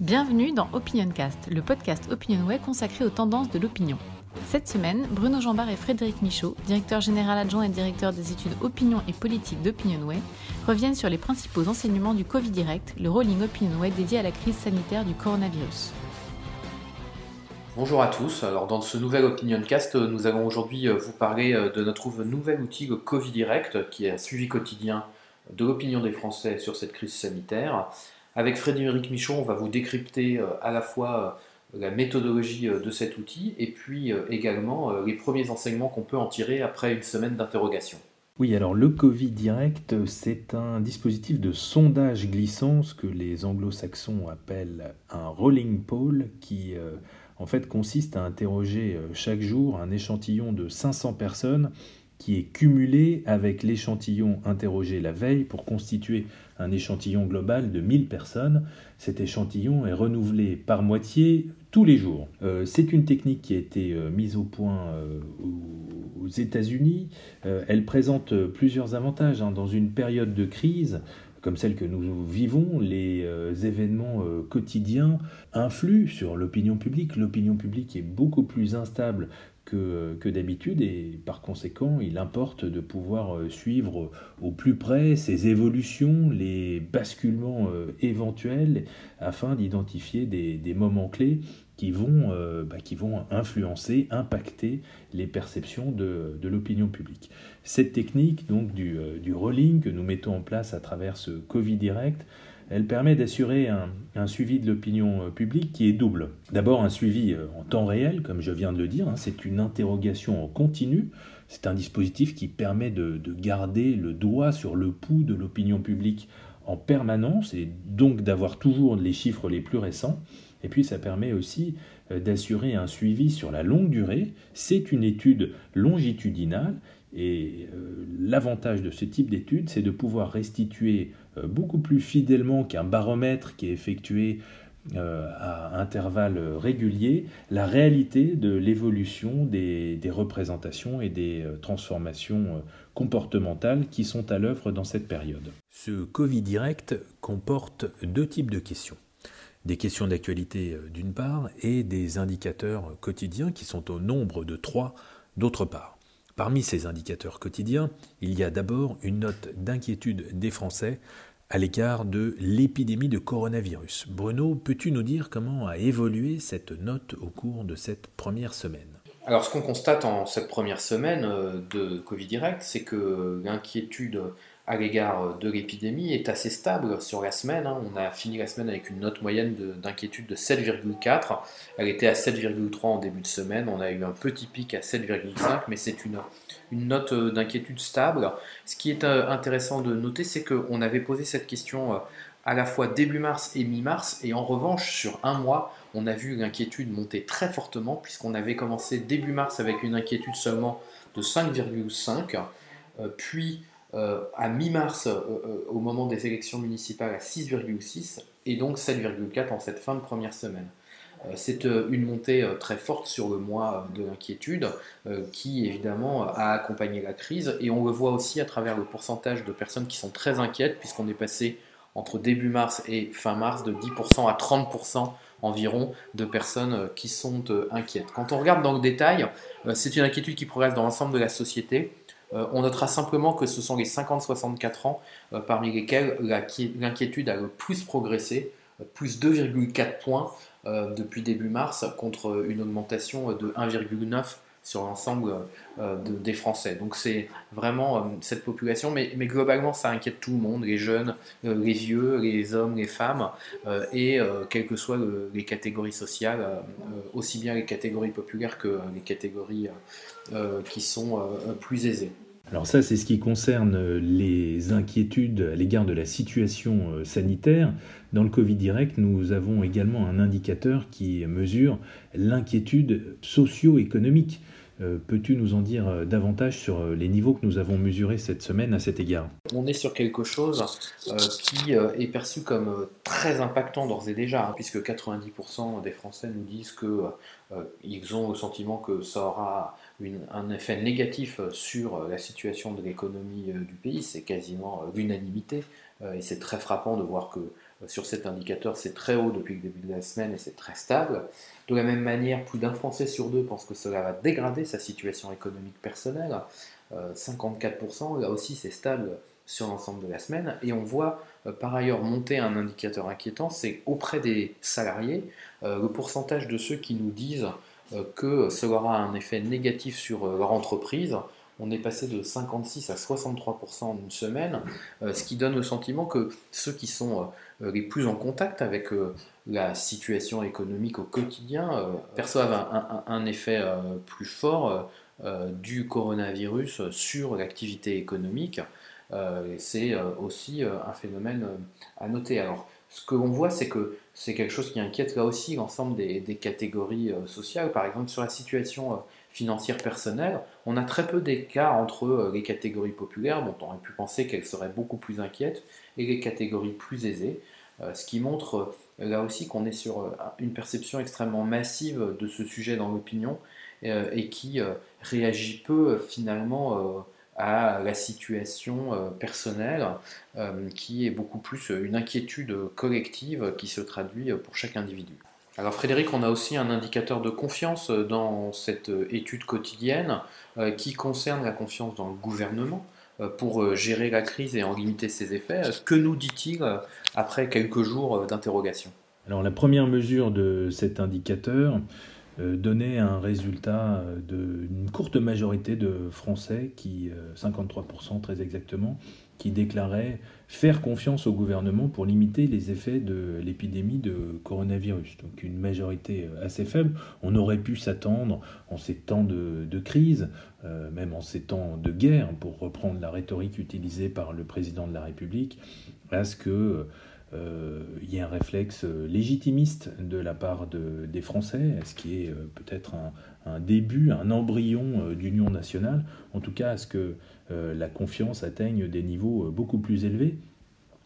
Bienvenue dans OpinionCast, le podcast OpinionWay consacré aux tendances de l'opinion. Cette semaine, Bruno Jambard et Frédéric Michaud, directeur général adjoint et directeur des études opinion et politique d'OpinionWay, reviennent sur les principaux enseignements du Covid Direct, le rolling OpinionWay dédié à la crise sanitaire du coronavirus. Bonjour à tous. Alors dans ce nouvel OpinionCast, nous allons aujourd'hui euh, vous parler euh, de notre nouvel outil, Covid Direct, qui est un suivi quotidien de l'opinion des Français sur cette crise sanitaire. Avec Frédéric Michon, on va vous décrypter euh, à la fois euh, la méthodologie euh, de cet outil et puis également les premiers enseignements qu'on peut en tirer après une semaine d'interrogation. Oui, alors le Covid direct, c'est un dispositif de sondage glissant, ce que les anglo-saxons appellent un rolling poll, qui en fait consiste à interroger chaque jour un échantillon de 500 personnes qui est cumulé avec l'échantillon interrogé la veille pour constituer un échantillon global de 1000 personnes. Cet échantillon est renouvelé par moitié tous les jours. Euh, c'est une technique qui a été euh, mise au point euh, aux États-Unis. elle présente plusieurs avantages. Hein. Dans une période de crise, comme celle que nous vivons, les événements quotidiens influent sur l'opinion publique. L'opinion publique est beaucoup plus instable que, d'habitude et par conséquent il importe de pouvoir euh, suivre au plus près ces évolutions, les basculements euh, éventuels afin d'identifier des, moments clés qui vont, euh, bah, qui vont influencer, impacter les perceptions de, l'opinion publique. Cette technique donc du, du rolling que nous mettons en place à travers ce Covid Direct elle permet d'assurer un, suivi de l'opinion euh, publique qui est double. D'abord un suivi euh, en temps réel, comme je viens de le dire, hein, c'est une interrogation en continu, c'est un dispositif qui permet de, garder le doigt sur le pouls de l'opinion publique en permanence et donc d'avoir toujours les chiffres les plus récents. Et puis ça permet aussi euh, d'assurer un suivi sur la longue durée. C'est une étude longitudinale et l'avantage de ce type d'étude, c'est de pouvoir restituer euh, beaucoup plus fidèlement qu'un baromètre qui est effectué euh, à intervalles réguliers la réalité de l'évolution des, représentations et des euh, transformations comportementales qui sont à l'œuvre dans cette période. Ce Covid direct comporte deux types de questions. Des questions d'actualité d'une part et des indicateurs quotidiens qui sont au nombre de trois d'autre part. Parmi ces indicateurs quotidiens, il y a d'abord une note d'inquiétude des Français à l'égard de l'épidémie de coronavirus. Bruno, peux-tu nous dire comment a évolué cette note au cours de cette première semaine? Alors ce qu'on constate en cette première semaine euh, de Covid direct, c'est que l'inquiétude à l'égard de l'épidémie est assez stable sur la semaine. Hein. On a fini la semaine avec une note moyenne d'inquiétude de, 7,4. Elle était à 7,3 en début de semaine. On a eu un petit pic à 7,5, mais c'est une, une note d'inquiétude stable. Ce qui est euh, intéressant de noter, c'est qu'on avait posé cette question euh, à la fois début mars et mi-mars, et en revanche, sur un mois, on a vu l'inquiétude monter très fortement, puisqu'on avait commencé début mars avec une inquiétude seulement de 5,5, euh, puis euh, à mi-mars, euh, euh, au moment des élections municipales, à 6,6 et donc 7,4 en cette fin de première semaine. C'est une montée très forte sur le mois de l'inquiétude qui évidemment a accompagné la crise et on le voit aussi à travers le pourcentage de personnes qui sont très inquiètes puisqu'on est passé entre début mars et fin mars de 10% à 30% environ de personnes qui sont inquiètes. Quand on regarde dans le détail, c'est une inquiétude qui progresse dans l'ensemble de la société. Euh, on notera simplement que ce sont les 50-64 ans euh, parmi lesquels l'inquiétude a le plus progressé, euh, plus 2,4 points depuis début mars contre une augmentation de 1,9 sur l'ensemble des Français. Donc c'est vraiment cette population, mais, globalement ça inquiète tout le monde, les jeunes, les vieux, les hommes, les femmes, et quelles que soient les catégories sociales, aussi bien les catégories populaires que les catégories qui sont plus aisées. Alors ça, c'est ce qui concerne les inquiétudes à l'égard de la situation euh, sanitaire. Dans le Covid direct, nous avons également un indicateur qui mesure l'inquiétude socio-économique. Euh, peux-tu nous en dire euh, davantage sur les niveaux que nous avons mesurés cette semaine à cet égard? On est sur quelque chose qui est perçu comme très impactant d'ores et déjà, hein, puisque 90% des Français nous disent qu'ils ont le sentiment que ça aura un effet négatif sur la situation de l'économie euh, du pays, c'est quasiment euh, l'unanimité, euh, et c'est très frappant de voir que sur cet indicateur, c'est très haut depuis le début de la semaine et c'est très stable. De la même manière, plus d'un Français sur deux pense que cela va dégrader sa situation économique personnelle. 54%, là aussi c'est stable sur l'ensemble de la semaine. Et on voit par ailleurs monter un indicateur inquiétant, c'est auprès des salariés, le pourcentage de ceux qui nous disent que cela aura un effet négatif sur leur entreprise on est passé de 56 à 63% en une semaine, euh, ce qui donne le sentiment que ceux qui sont euh, les plus en contact avec euh, la situation économique au quotidien perçoivent un, effet plus fort du coronavirus sur l'activité économique. c'est aussi un phénomène à noter. Alors, ce que l'on voit, c'est que c'est quelque chose qui inquiète là aussi l'ensemble des, catégories sociales. Par exemple, sur la situation financière personnelle, on a très peu d'écart entre euh, les catégories populaires, dont on aurait pu penser qu'elles seraient beaucoup plus inquiètes, et les catégories plus aisées, euh, ce qui montre euh, là aussi qu'on est sur une perception extrêmement massive de ce sujet dans l'opinion et qui réagit peu finalement à la situation personnelle, qui est beaucoup plus une inquiétude collective qui se traduit pour chaque individu. Alors Frédéric, on a aussi un indicateur de confiance euh, dans cette euh, étude quotidienne euh, qui concerne la confiance dans le gouvernement pour gérer la crise et en limiter ses effets. Que nous dit-il après quelques jours d'interrogation? Alors la première mesure de cet indicateur donnait un résultat d'une courte majorité de Français, qui 53% très exactement, qui déclarait faire confiance au gouvernement pour limiter les effets de l'épidémie de coronavirus. Donc une majorité euh, assez faible. On aurait pu s'attendre en ces temps de, crise, euh, même en ces temps de guerre, pour reprendre la rhétorique utilisée par le président de la République, à ce que euh, il y ait un réflexe légitimiste de la part de, des Français, ce qui est peut-être un, début, un embryon d'union nationale, en tout cas à ce que euh, la confiance atteigne des niveaux euh, beaucoup plus élevés.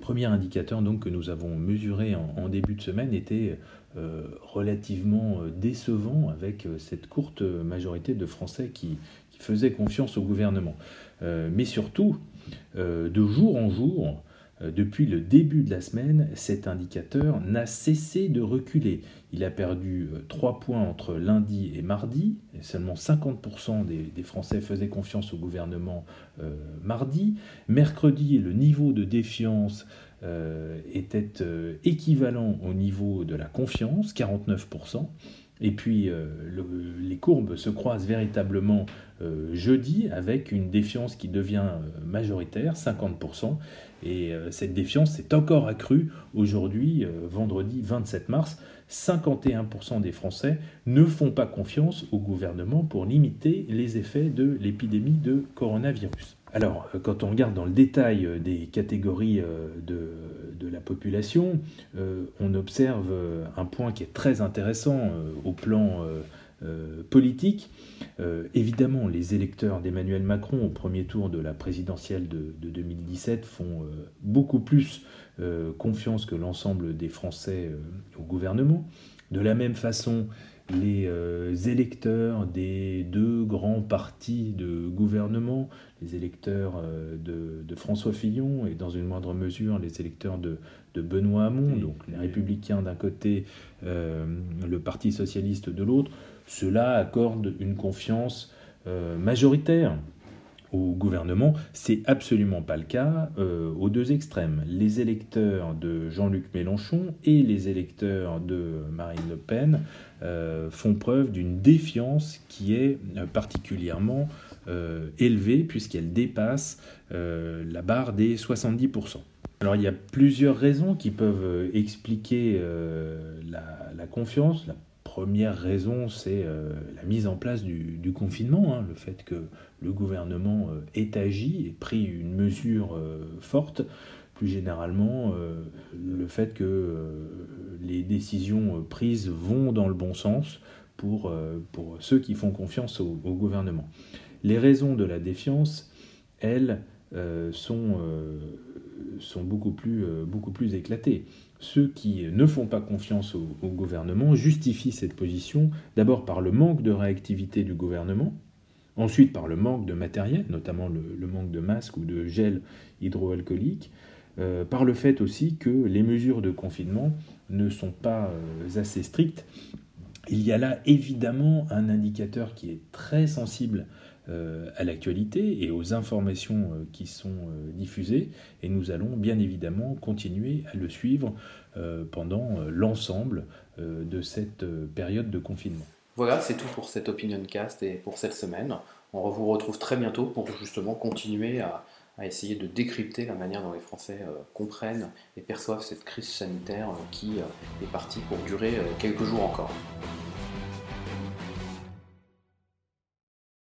Premier indicateur donc que nous avons mesuré en, début de semaine était euh, relativement décevant avec cette courte majorité de Français qui, faisaient confiance au gouvernement. mais surtout, de jour en jour, euh, depuis le début de la semaine, cet indicateur n'a cessé de reculer. Il a perdu 3 euh, points entre lundi et mardi. Et seulement 50% des, Français faisaient confiance au gouvernement euh, mardi. Mercredi, le niveau de défiance était équivalent au niveau de la confiance, 49%. Et puis les courbes se croisent véritablement jeudi avec une défiance qui devient majoritaire, 50%, et euh, cette défiance s'est encore accrue aujourd'hui, euh, vendredi 27 mars. 51% des Français ne font pas confiance au gouvernement pour limiter les effets de l'épidémie de coronavirus. Alors, euh, quand on regarde dans le détail des catégories de la population, on observe un point qui est très intéressant au plan euh, politique. Euh, évidemment, les électeurs d'Emmanuel Macron au premier tour de la présidentielle de, 2017 font euh, beaucoup plus confiance que l'ensemble des Français au gouvernement. De la même façon, les électeurs des deux grands partis de gouvernement, les électeurs de, François Fillon et dans une moindre mesure les électeurs de, Benoît Hamon, donc les républicains d'un côté, le Parti socialiste de l'autre, cela accorde une confiance euh, majoritaire au gouvernement. C'est absolument pas le cas euh, aux deux extrêmes. Les électeurs de Jean-Luc Mélenchon et les électeurs de Marine Le Pen euh, font preuve d'une défiance qui est particulièrement élevée puisqu'elle dépasse la barre des 70%. Alors il y a plusieurs raisons qui peuvent expliquer la, confiance. Première raison, c'est euh, la mise en place du, confinement, hein, le fait que le gouvernement euh, ait agi et pris une mesure euh, forte. Plus généralement, le fait que les décisions prises vont dans le bon sens pour, pour ceux qui font confiance au, au, gouvernement. Les raisons de la défiance, elles, sont, sont beaucoup, plus, beaucoup plus éclatées ceux qui ne font pas confiance au, gouvernement justifient cette position d'abord par le manque de réactivité du gouvernement, ensuite par le manque de matériel, notamment le, manque de masques ou de gel hydroalcoolique, par le fait aussi que les mesures de confinement ne sont pas assez strictes. Il y a là évidemment un indicateur qui est très sensible euh, à l'actualité et aux informations euh, qui sont euh, diffusées. Et nous allons bien évidemment continuer à le suivre pendant l'ensemble de cette période de confinement. Voilà, c'est tout pour cette Opinion Cast et pour cette semaine. On vous retrouve très bientôt pour justement continuer à essayer de décrypter la manière dont les Français comprennent et perçoivent cette crise sanitaire qui est partie pour durer quelques jours encore.